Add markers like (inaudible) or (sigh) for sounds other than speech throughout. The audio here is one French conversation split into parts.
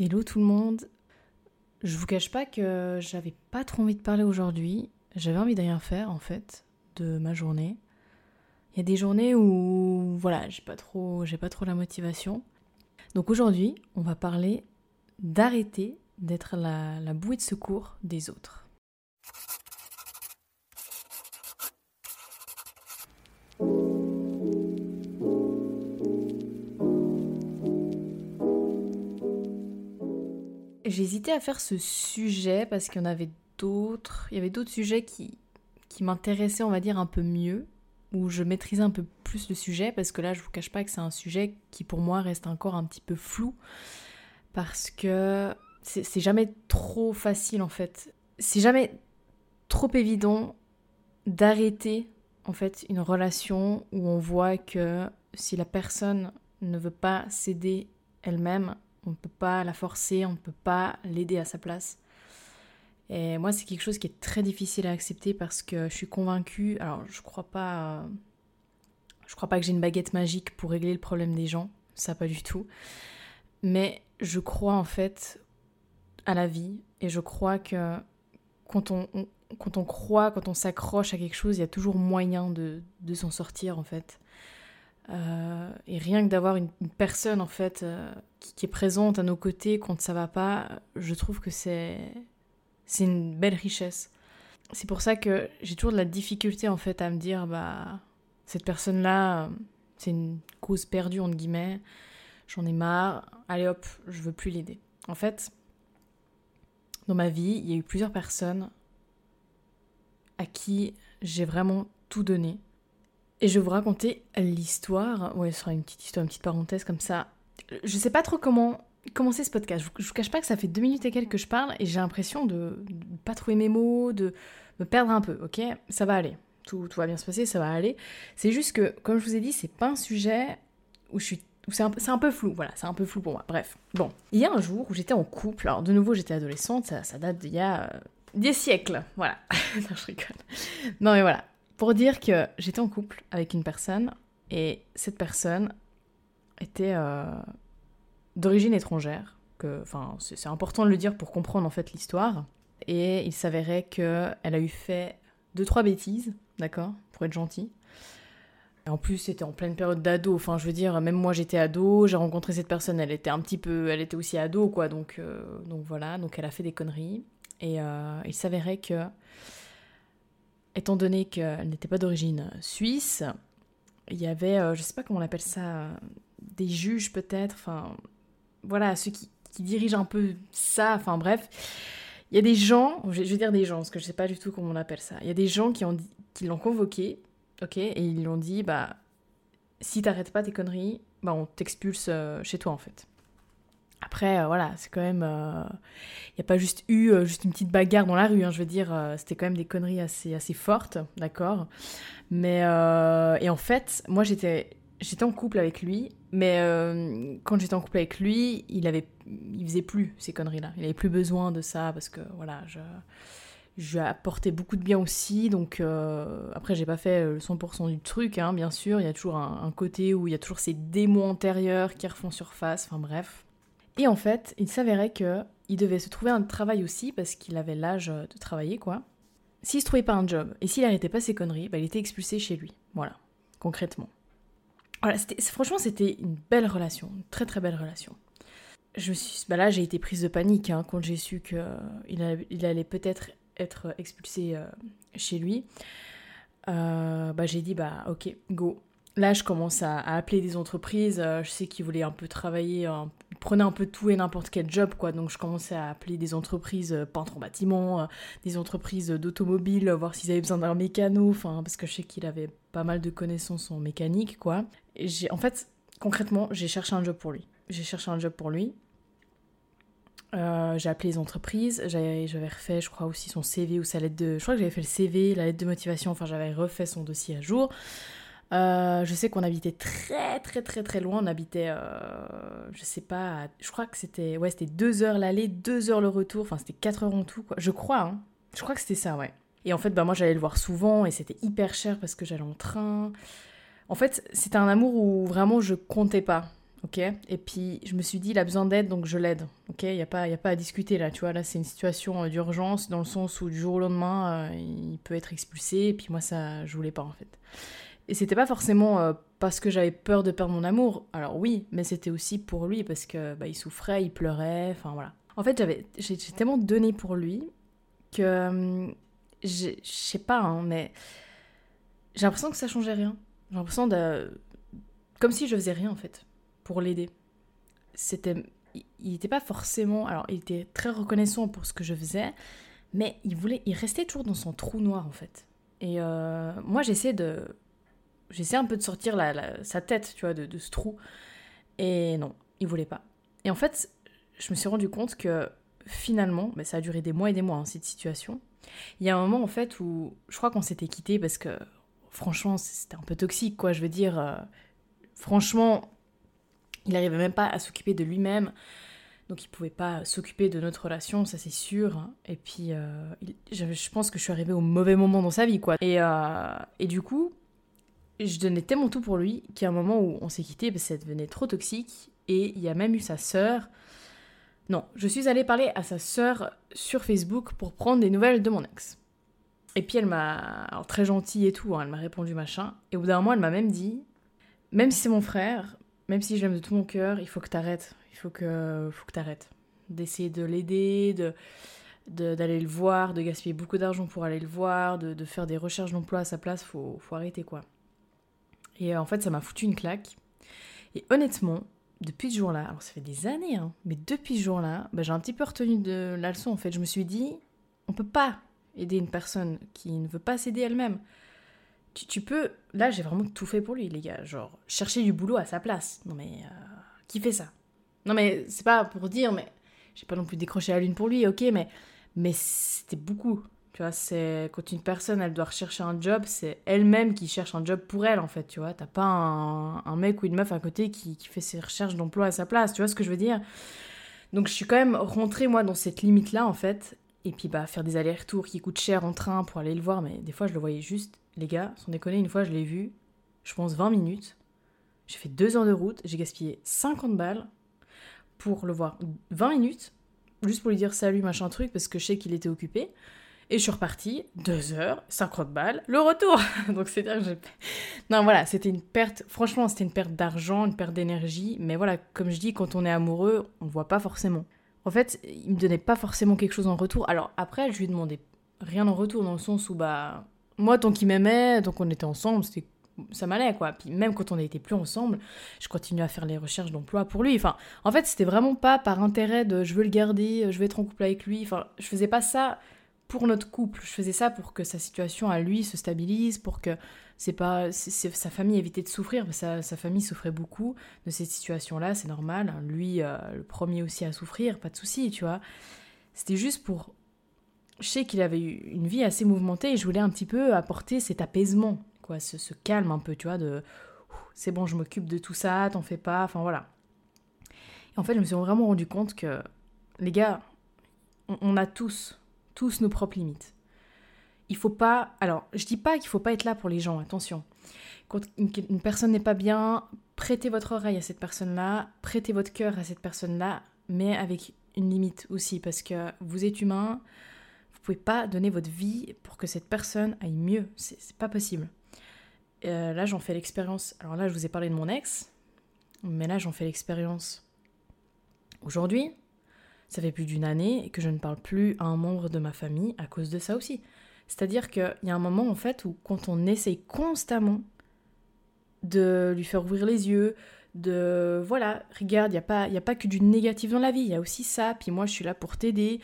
Hello tout le monde. Je vous cache pas que j'avais pas trop envie de parler aujourd'hui. J'avais envie de rien faire en fait de ma journée. Il y a des journées où voilà, j'ai pas trop j'ai pas trop la motivation. Donc aujourd'hui, on va parler d'arrêter d'être la, la bouée de secours des autres. J'hésitais à faire ce sujet parce qu'il y en avait d'autres. Il y avait d'autres sujets qui, qui m'intéressaient, on va dire, un peu mieux, où je maîtrisais un peu plus le sujet, parce que là, je vous cache pas que c'est un sujet qui pour moi reste encore un petit peu flou, parce que c'est jamais trop facile en fait. C'est jamais trop évident d'arrêter en fait une relation où on voit que si la personne ne veut pas céder elle-même, on ne peut pas la forcer, on ne peut pas l'aider à sa place. Et moi, c'est quelque chose qui est très difficile à accepter parce que je suis convaincue. Alors, je crois pas. Je crois pas que j'ai une baguette magique pour régler le problème des gens. Ça, pas du tout. Mais je crois en fait à la vie et je crois que quand on, quand on croit, quand on s'accroche à quelque chose, il y a toujours moyen de, de s'en sortir en fait. Euh, et rien que d'avoir une, personne en fait euh, qui, est présente à nos côtés quand ça va pas, je trouve que c'est c'est une belle richesse. C'est pour ça que j'ai toujours de la difficulté en fait à me dire bah cette personne là c'est une cause perdue entre guillemets, j'en ai marre, allez hop, je veux plus l'aider. En fait, dans ma vie, il y a eu plusieurs personnes à qui j'ai vraiment tout donné et je vais vous raconter l'histoire. Ouais, ce sera une petite histoire, une petite parenthèse comme ça. Je sais pas trop comment commencer ce podcast. Je, vous cache pas que ça fait deux minutes et quelques que je parle et j'ai l'impression de, de pas trouver mes mots, de me perdre un peu. Ok, ça va aller. Tout, tout va bien se passer, ça va aller. C'est juste que, comme je vous ai dit, c'est pas un sujet où je suis c'est un, un, peu flou, voilà, c'est un peu flou pour moi. Bref, bon. Il y a un jour où j'étais en couple, alors de nouveau j'étais adolescente, ça, ça date d'il y a euh, des siècles, voilà. (laughs) non, je rigole. Non mais voilà, pour dire que j'étais en couple avec une personne et cette personne était euh, d'origine étrangère. Que, enfin, c'est important de le dire pour comprendre en fait l'histoire. Et il s'avérait que elle a eu fait deux trois bêtises, d'accord, pour être gentil. Et en plus, c'était en pleine période d'ado. Enfin, je veux dire, même moi, j'étais ado. J'ai rencontré cette personne. Elle était un petit peu, elle était aussi ado, quoi. Donc, euh, donc voilà. Donc, elle a fait des conneries. Et euh, il s'avérait que étant donné qu'elle n'était pas d'origine suisse, il y avait, euh, je sais pas comment on appelle ça, des juges peut-être, enfin, voilà, ceux qui, dirigent un peu ça, enfin bref. Il y a des gens, je vais dire des gens, parce que je sais pas du tout comment on appelle ça. Il y a des gens qui l'ont convoqué, ok, et ils lui ont dit, bah, si t'arrêtes pas tes conneries, bah, on t'expulse euh, chez toi en fait. Après, euh, voilà, c'est quand même. Il euh, n'y a pas juste eu euh, juste une petite bagarre dans la rue, hein, je veux dire, c'était quand même des conneries assez, assez fortes, d'accord? Mais. et en fait, moi j'étais. En couple avec lui, mais quand j'étais en couple avec lui, il avait, il faisait plus ces conneries-là. Il avait plus besoin de ça parce que voilà, je, je lui ai apporté beaucoup de bien aussi. Donc après, j'ai pas fait le 100% du truc, hein, bien sûr. Il y a toujours un, un, côté où il y a toujours ces démons antérieurs qui refont surface. Enfin bref. Et en fait, il s'avérait que il devait se trouver un travail aussi parce qu'il avait l'âge de travailler, quoi. S'il se trouvait pas un job et s'il arrêtait pas ses conneries, bah, il était expulsé chez lui. Voilà, concrètement. Voilà, franchement, c'était une belle relation, une très très belle relation. Je suis, bah là, j'ai été prise de panique hein, quand j'ai su qu'il allait, il allait peut-être être expulsé euh, chez lui. Euh, bah, j'ai dit, bah ok, go. Là, je commence à, appeler des entreprises. Euh, je sais qu'ils voulaient un peu travailler, prenaient un peu tout et n'importe quel job, quoi. Donc, je commençais à appeler des entreprises euh, peintres en bâtiment, euh, des entreprises d'automobile, voir s'ils avaient besoin d'un mécano, enfin, parce que je sais qu'il avait pas mal de connaissances en mécanique, quoi. J'ai, en fait, concrètement, j'ai cherché un job pour lui. J'ai cherché un job pour lui. j'ai appelé les entreprises, j'avais, refait, je crois, aussi son CV ou sa lettre de. Je crois que j'avais fait le CV, la lettre de motivation, enfin, j'avais refait son dossier à jour. Euh, je sais qu'on habitait très très très très loin. On habitait, euh, je sais pas, je crois que c'était ouais, c'était deux heures l'aller, deux heures le retour. Enfin, c'était quatre heures en tout, quoi. Je crois, hein. Je crois que c'était ça, ouais. Et en fait, bah moi j'allais le voir souvent et c'était hyper cher parce que j'allais en train. En fait, c'était un amour où vraiment je comptais pas. ok? Et puis je me suis dit, il a besoin d'aide, donc je l'aide, ok? Il n'y a, pas, a pas à discuter là, tu vois. Là, c'est une situation euh, d'urgence dans le sens où du jour au lendemain, il peut être expulsé, et puis moi, ça, je voulais pas en fait. Et c'était pas forcément euh, parce que j'avais peur de perdre mon amour, alors oui, mais c'était aussi pour lui parce que bah, il souffrait, il pleurait, enfin voilà. En fait, j'avais, j'ai, tellement donné pour lui que hum, je sais pas, hein, mais j'ai l'impression que ça changeait rien. J'ai l'impression de. Comme si je faisais rien en fait, pour l'aider. C'était. Il n'était pas forcément. Alors, il était très reconnaissant pour ce que je faisais, mais il voulait. Il restait toujours dans son trou noir en fait. Et euh, moi, j'essaie de. J'essaie un peu de sortir la, sa tête, tu vois, de, ce trou. Et non, il voulait pas. Et en fait, je me suis rendu compte que finalement, mais ça a duré des mois et des mois, hein, cette situation. Il y a un moment en fait où je crois qu'on s'était quitté parce que franchement, c'était un peu toxique, quoi. Je veux dire, euh, franchement, il n'arrivait même pas à s'occuper de lui-même. Donc il pouvait pas s'occuper de notre relation, ça c'est sûr. Et puis euh, je, pense que je suis arrivée au mauvais moment dans sa vie, quoi. Et, euh, et du coup, je donnais tellement tout pour lui qu'à un moment où on s'est quitté, ça devenait trop toxique. Et il y a même eu sa sœur. Non, je suis allée parler à sa sœur sur Facebook pour prendre des nouvelles de mon ex. Et puis elle m'a, très gentille et tout, hein, elle m'a répondu machin. Et au bout d'un moment, elle m'a même dit, même si c'est mon frère, même si je l'aime de tout mon cœur, il faut que t'arrêtes. Il faut que, faut que t'arrêtes. D'essayer de l'aider, de d'aller le voir, de gaspiller beaucoup d'argent pour aller le voir, de, faire des recherches d'emploi à sa place, faut, faut arrêter quoi. Et euh, en fait, ça m'a foutu une claque. Et honnêtement, depuis ce jour-là, alors ça fait des années, hein, mais depuis ce jour-là, bah, j'ai un petit peu retenu de la leçon en fait. Je me suis dit, on peut pas aider une personne qui ne veut pas s'aider elle-même. Tu, peux. Là, j'ai vraiment tout fait pour lui, les gars. Genre, chercher du boulot à sa place. Non, mais. Euh, qui fait ça? Non, mais c'est pas pour dire, mais. J'ai pas non plus décroché la lune pour lui, ok, mais. Mais c'était beaucoup. Tu vois, c'est. Quand une personne, elle doit rechercher un job, c'est elle-même qui cherche un job pour elle, en fait, tu vois. T'as pas un, mec ou une meuf à côté qui, qui fait ses recherches d'emploi à sa place, tu vois ce que je veux dire? Donc je suis quand même rentrée moi dans cette limite là en fait et puis bah faire des allers-retours qui coûtent cher en train pour aller le voir, mais des fois je le voyais juste. Les gars, sans déconner, une fois je l'ai vu, je pense 20 minutes. J'ai fait deux heures de route, j'ai gaspillé 50 balles pour le voir 20 minutes, juste pour lui dire salut, machin truc, parce que je sais qu'il était occupé. Et je suis repartie, deux heures, 50 balles, le retour (laughs) Donc c'est dire que Non voilà, c'était une perte, franchement c'était une perte d'argent, une perte d'énergie, mais voilà, comme je dis, quand on est amoureux, on voit pas forcément. En fait, il me donnait pas forcément quelque chose en retour. Alors après, je lui demandais rien en retour dans le sens où bah moi tant qu'il m'aimait, tant qu'on était ensemble, c'était ça m'allait quoi. Puis même quand on n'était plus ensemble, je continuais à faire les recherches d'emploi pour lui. Enfin, en fait, c'était vraiment pas par intérêt de je veux le garder, je veux être en couple avec lui. Enfin, je faisais pas ça pour notre couple. Je faisais ça pour que sa situation à lui se stabilise, pour que c'est pas sa famille évitait de souffrir. Sa, sa famille souffrait beaucoup de cette situation-là, c'est normal. Lui, euh, le premier aussi à souffrir, pas de souci, tu vois. C'était juste pour. Je sais qu'il avait eu une vie assez mouvementée et je voulais un petit peu apporter cet apaisement, quoi, ce, calme un peu, tu vois, de c'est bon, je m'occupe de tout ça, t'en fais pas, enfin voilà. Et en fait, je me suis vraiment rendu compte que, les gars, on a tous tous nos propres limites. Il faut pas. Alors, je dis pas qu'il faut pas être là pour les gens, attention. Quand une, personne n'est pas bien, prêtez votre oreille à cette personne-là, prêtez votre cœur à cette personne-là, mais avec une limite aussi, parce que vous êtes humain, vous pouvez pas donner votre vie pour que cette personne aille mieux. C'est pas possible. Euh, là, j'en fais l'expérience. Alors là, je vous ai parlé de mon ex, mais là, j'en fais l'expérience aujourd'hui, ça fait plus d'une année que je ne parle plus à un membre de ma famille à cause de ça aussi. C'est-à-dire qu'il y a un moment en fait où quand on essaye constamment de lui faire ouvrir les yeux, de voilà, regarde, il n'y a, pas, a pas que du négatif dans la vie, il y a aussi ça, puis moi je suis là pour t'aider.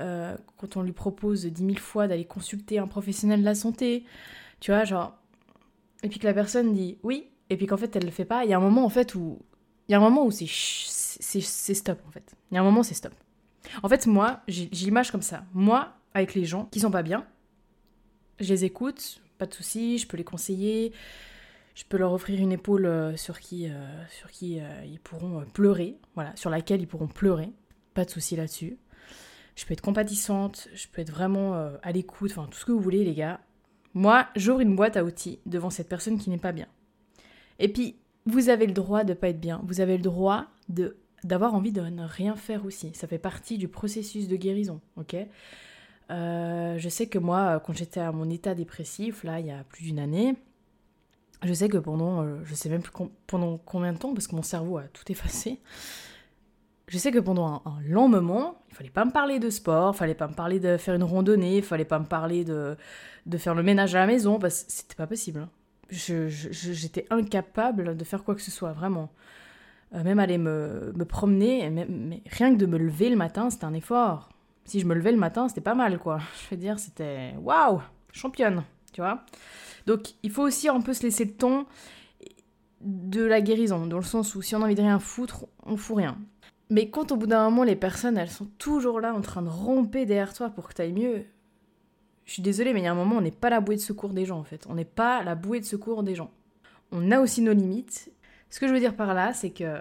Euh, quand on lui propose dix mille fois d'aller consulter un professionnel de la santé, tu vois, genre. Et puis que la personne dit oui, et puis qu'en fait elle le fait pas, il y a un moment en fait où. Il y a un moment où c'est stop en fait. Il y a un moment c'est stop. En fait, moi, j'ai l'image comme ça. Moi, avec les gens qui sont pas bien, je les écoute, pas de soucis, je peux les conseiller, je peux leur offrir une épaule euh, sur qui, euh, sur qui euh, ils pourront pleurer, voilà, sur laquelle ils pourront pleurer, pas de soucis là-dessus. Je peux être compatissante, je peux être vraiment à l'écoute, enfin tout ce que vous voulez les gars. Moi, j'ouvre une boîte à outils devant cette personne qui n'est pas bien. Et puis, vous avez le droit de pas être bien. Vous avez le droit de d'avoir envie de ne rien faire aussi. Ça fait partie du processus de guérison, ok? Euh, Je sais que moi, quand j'étais à mon état dépressif, là, il y a plus d'une année, je sais que pendant, euh, je sais même plus pendant combien de temps, parce que mon cerveau a tout effacé, je sais que pendant un, long moment, il fallait pas me parler de sport, il fallait pas me parler de faire une randonnée, il fallait pas me parler de, de faire le ménage à la maison, parce que c'était pas possible. Hein. J'étais incapable de faire quoi que ce soit, vraiment. Euh, même aller me, me promener, mais rien que de me lever le matin, c'était un effort. Si je me levais le matin, c'était pas mal, quoi. Je veux dire, c'était waouh, championne, tu vois. Donc, il faut aussi un peu se laisser le ton de la guérison, dans le sens où si on a envie de rien foutre, on fout rien. Mais quand au bout d'un moment, les personnes, elles sont toujours là en train de romper derrière toi pour que tu ailles mieux, je suis désolée, mais il y a un moment, on n'est pas la bouée de secours des gens, en fait. On n'est pas la bouée de secours des gens. On a aussi nos limites. Ce que je veux dire par là, c'est que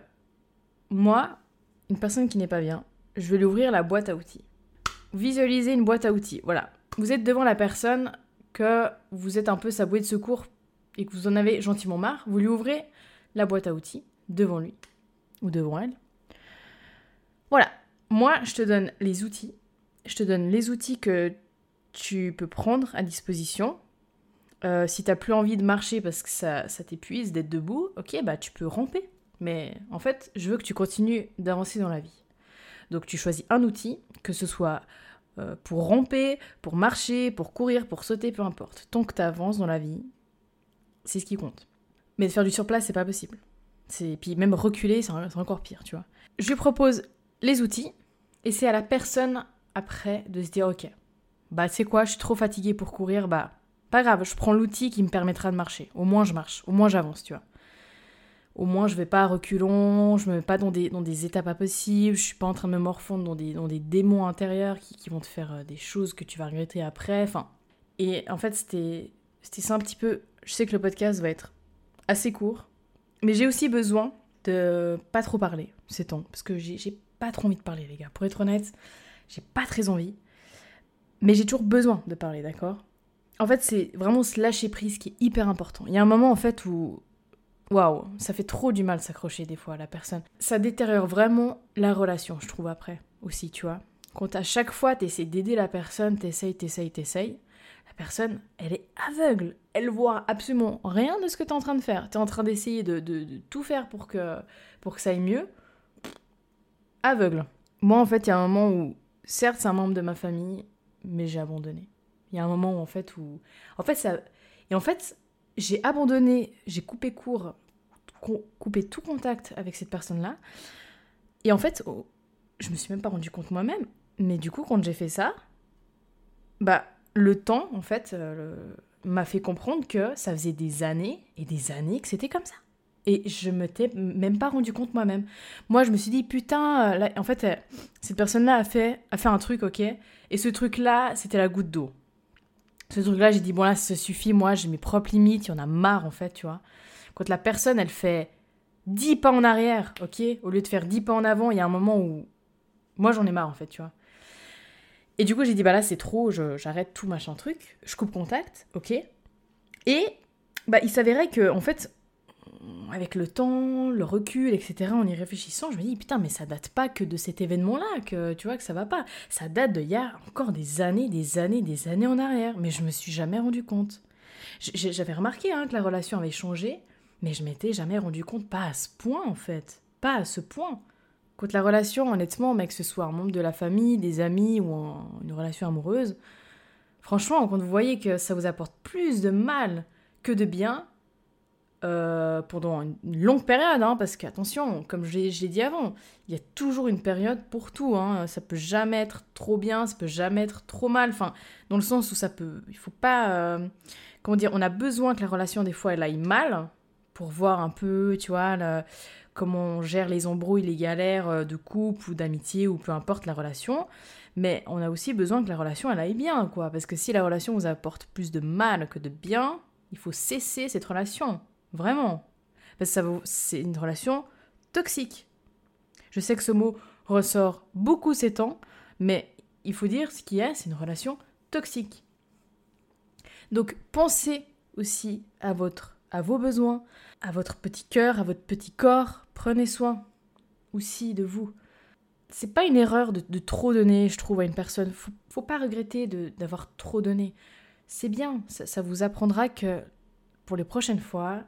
moi, une personne qui n'est pas bien, je vais lui ouvrir la boîte à outils. Visualisez une boîte à outils. Voilà. Vous êtes devant la personne que vous êtes un peu sa bouée de secours et que vous en avez gentiment marre. Vous lui ouvrez la boîte à outils devant lui ou devant elle. Voilà. Moi, je te donne les outils. Je te donne les outils que tu peux prendre à disposition. Euh, si t'as plus envie de marcher parce que ça, t'épuise d'être debout, ok, bah tu peux ramper. Mais en fait, je veux que tu continues d'avancer dans la vie. Donc tu choisis un outil, que ce soit euh, pour ramper, pour marcher, pour courir, pour sauter, peu importe. Tant que tu avances dans la vie, c'est ce qui compte. Mais de faire du surplace, c'est pas possible. C'est puis même reculer, c'est encore pire, tu vois. Je propose les outils et c'est à la personne après de se dire OK, bah c'est quoi, je suis trop fatiguée pour courir, bah pas grave, je prends l'outil qui me permettra de marcher. Au moins je marche, au moins j'avance, tu vois. Au moins je vais pas à reculons, je me mets pas dans des, dans des états pas possibles, je suis pas en train de me morfondre dans des, dans des démons intérieurs qui, qui vont te faire euh, des choses que tu vas regretter après. Enfin, et en fait c'était ça un petit peu. Je sais que le podcast va être assez court, mais j'ai aussi besoin de pas trop parler ces temps, parce que j'ai pas trop envie de parler les gars. Pour être honnête, j'ai pas très envie. Mais j'ai toujours besoin de parler, d'accord? En fait, c'est vraiment ce lâcher prise qui est hyper important. Il y a un moment en fait où waouh, ça fait trop du mal s'accrocher des fois à la personne. Ça détériore vraiment la relation, je trouve après aussi, tu vois. Quand à chaque fois t'essaies d'aider la personne, t'essayes, t'essayes, t'essayes, la personne, elle est aveugle. Elle voit absolument rien de ce que t'es en train de faire. T'es en train d'essayer de, de, tout faire pour que, pour que ça aille mieux. Aveugle. Moi, en fait, il y a un moment où, certes, c'est un membre de ma famille, mais j'ai abandonné. Il y a un moment où, en fait, où... En fait, ça... Et en fait, j'ai abandonné, j'ai coupé court, coupé tout contact avec cette personne-là. Et en fait, oh, je me suis même pas rendu compte moi-même. Mais du coup, quand j'ai fait ça, bah, le temps, en fait, euh, m'a fait comprendre que ça faisait des années et des années que c'était comme ça. Et je me t'ai même pas rendu compte moi-même. Moi, je me suis dit, putain, euh, en fait, euh, cette personne-là a fait, a fait un truc, ok Et ce truc-là, c'était la goutte d'eau. Ce truc-là, j'ai dit, bon, là, ça suffit, moi, j'ai mes propres limites, il y en a marre, en fait, tu vois. Quand la personne, elle fait 10 pas en arrière, ok Au lieu de faire 10 pas en avant, il y a un moment où. Moi, j'en ai marre, en fait, tu vois. Et du coup, j'ai dit, bah là, c'est trop, j'arrête tout machin truc, je coupe contact, ok Et, bah, il s'avérait que, en fait, avec le temps, le recul, etc., en y réfléchissant, je me dis, putain, mais ça date pas que de cet événement-là, que tu vois que ça va pas. Ça date d'il y a encore des années, des années, des années en arrière. Mais je me suis jamais rendu compte. J'avais remarqué hein, que la relation avait changé, mais je m'étais jamais rendu compte, pas à ce point en fait. Pas à ce point. Quand la relation, honnêtement, mais que ce soit un membre de la famille, des amis ou une relation amoureuse, franchement, quand vous voyez que ça vous apporte plus de mal que de bien, euh, pendant une longue période, hein, parce qu'attention, comme je l'ai dit avant, il y a toujours une période pour tout. Hein, ça peut jamais être trop bien, ça peut jamais être trop mal. Enfin, dans le sens où ça peut, il faut pas, euh, comment dire, on a besoin que la relation des fois elle aille mal pour voir un peu, tu vois, comment on gère les embrouilles, les galères euh, de couple ou d'amitié ou peu importe la relation. Mais on a aussi besoin que la relation elle aille bien, quoi. Parce que si la relation vous apporte plus de mal que de bien, il faut cesser cette relation. Vraiment. Parce que c'est une relation toxique. Je sais que ce mot ressort beaucoup ces temps, mais il faut dire ce qu'il y a, c'est une relation toxique. Donc pensez aussi à votre à vos besoins, à votre petit cœur, à votre petit corps. Prenez soin aussi de vous. C'est pas une erreur de, trop donner, je trouve, à une personne. Faut, faut pas regretter d'avoir trop donné. C'est bien, ça, vous apprendra que pour les prochaines fois,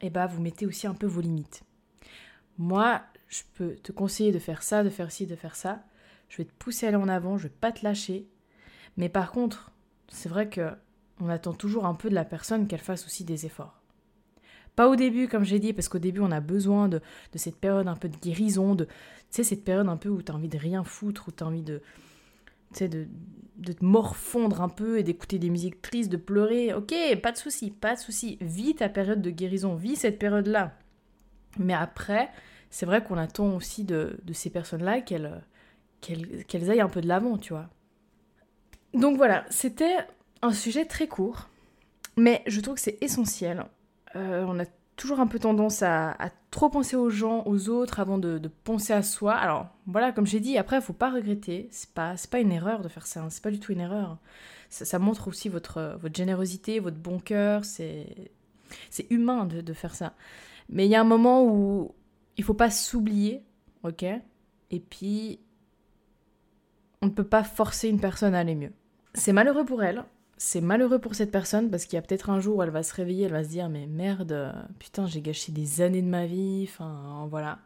eh ben, vous mettez aussi un peu vos limites. Moi, je peux te conseiller de faire ça, de faire ci, de faire ça. Je vais te pousser à aller en avant, je vais pas te lâcher. Mais par contre, c'est vrai que on attend toujours un peu de la personne qu'elle fasse aussi des efforts. Pas au début, comme j'ai dit, parce qu'au début, on a besoin de, cette période un peu de guérison, de, cette période un peu où tu as envie de rien foutre, où tu as envie de, de, de te morfondre un peu et d'écouter des musiques tristes, de pleurer. Ok, pas de souci, pas de souci. Vis ta période de guérison, vis cette période-là. Mais après, c'est vrai qu'on attend aussi de, de ces personnes-là qu'elles aillent un peu de l'avant, tu vois. Donc voilà, c'était un sujet très court, mais je trouve que c'est essentiel. Euh, on a toujours un peu tendance à, trop penser aux gens, aux autres, avant de, penser à soi. Alors voilà, comme j'ai dit, après, il faut pas regretter. C'est pas, pas une erreur de faire ça. Hein. C'est pas du tout une erreur. Ça, montre aussi votre, votre générosité, votre bon cœur. C'est, humain de, de, faire ça. Mais il y a un moment où il faut pas s'oublier, ok? Et puis, on ne peut pas forcer une personne à aller mieux. C'est malheureux pour elle, c'est malheureux pour cette personne parce qu'il y a peut-être un jour où elle va se réveiller, elle va se dire mais merde, putain j'ai gâché des années de ma vie, enfin voilà.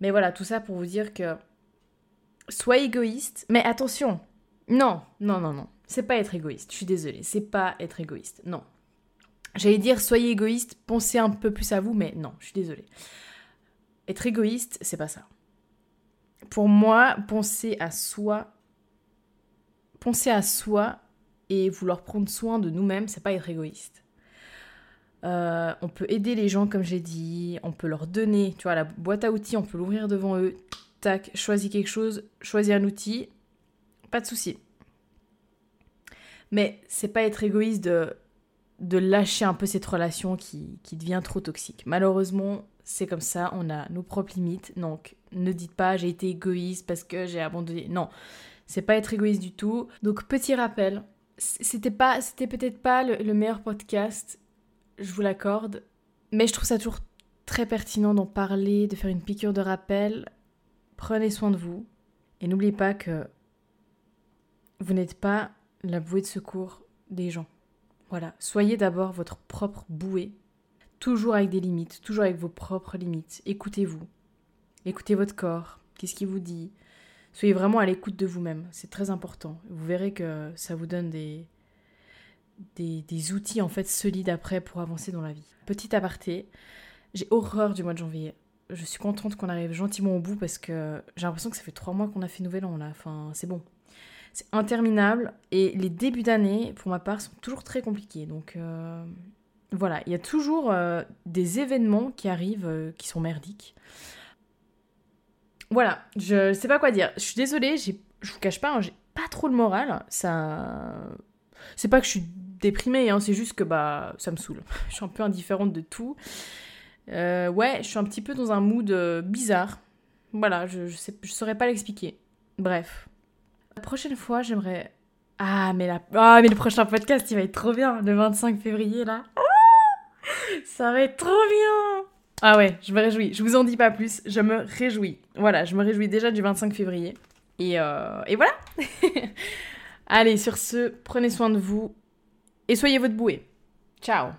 Mais voilà, tout ça pour vous dire que sois égoïste, mais attention, non, non, non, non, c'est pas être égoïste, je suis désolée, c'est pas être égoïste, non. J'allais dire soyez égoïste, pensez un peu plus à vous, mais non, je suis désolée. Être égoïste, c'est pas ça. Pour moi, penser à soi, penser à soi, et vouloir prendre soin de nous-mêmes, c'est pas être égoïste. Euh, on peut aider les gens, comme j'ai dit, on peut leur donner, tu vois, la boîte à outils, on peut l'ouvrir devant eux, tac, choisis quelque chose, choisis un outil, pas de souci. Mais c'est pas être égoïste de, de lâcher un peu cette relation qui, qui devient trop toxique. Malheureusement, c'est comme ça, on a nos propres limites, donc ne dites pas j'ai été égoïste parce que j'ai abandonné. Non, c'est pas être égoïste du tout. Donc petit rappel, c'était pas, c'était peut-être pas le, meilleur podcast, je vous l'accorde, mais je trouve ça toujours très pertinent d'en parler, de faire une piqûre de rappel. Prenez soin de vous et n'oubliez pas que vous n'êtes pas la bouée de secours des gens. Voilà, soyez d'abord votre propre bouée, toujours avec des limites, toujours avec vos propres limites. Écoutez-vous, écoutez votre corps, qu'est-ce qu'il vous dit, Soyez vraiment à l'écoute de vous-même, c'est très important. Vous verrez que ça vous donne des, des, outils en fait solides après pour avancer dans la vie. Petit aparté, j'ai horreur du mois de janvier. Je suis contente qu'on arrive gentiment au bout parce que j'ai l'impression que ça fait trois mois qu'on a fait Nouvel An là. Enfin, c'est bon. C'est interminable et les débuts d'année, pour ma part, sont toujours très compliqués. Donc euh, voilà, il y a toujours euh, des événements qui arrivent euh, qui sont merdiques. Voilà, je sais pas quoi dire. Je suis désolée, je vous cache pas, hein, j'ai pas trop le moral. Ça. C'est pas que je suis déprimée, hein, c'est juste que bah ça me saoule. (laughs) je suis un peu indifférente de tout. Euh, ouais, je suis un petit peu dans un mood euh, bizarre. Voilà, je, je, sais, je saurais pas l'expliquer. Bref. La prochaine fois, j'aimerais. Ah mais, la... ah, mais le prochain podcast, il va être trop bien, le 25 février là. Ah ça va être trop bien ah ouais, je me réjouis. Je vous en dis pas plus, je me réjouis. Voilà, je me réjouis déjà du 25 février. Et, euh, et voilà. (laughs) Allez, sur ce, prenez soin de vous et soyez votre bouée. Ciao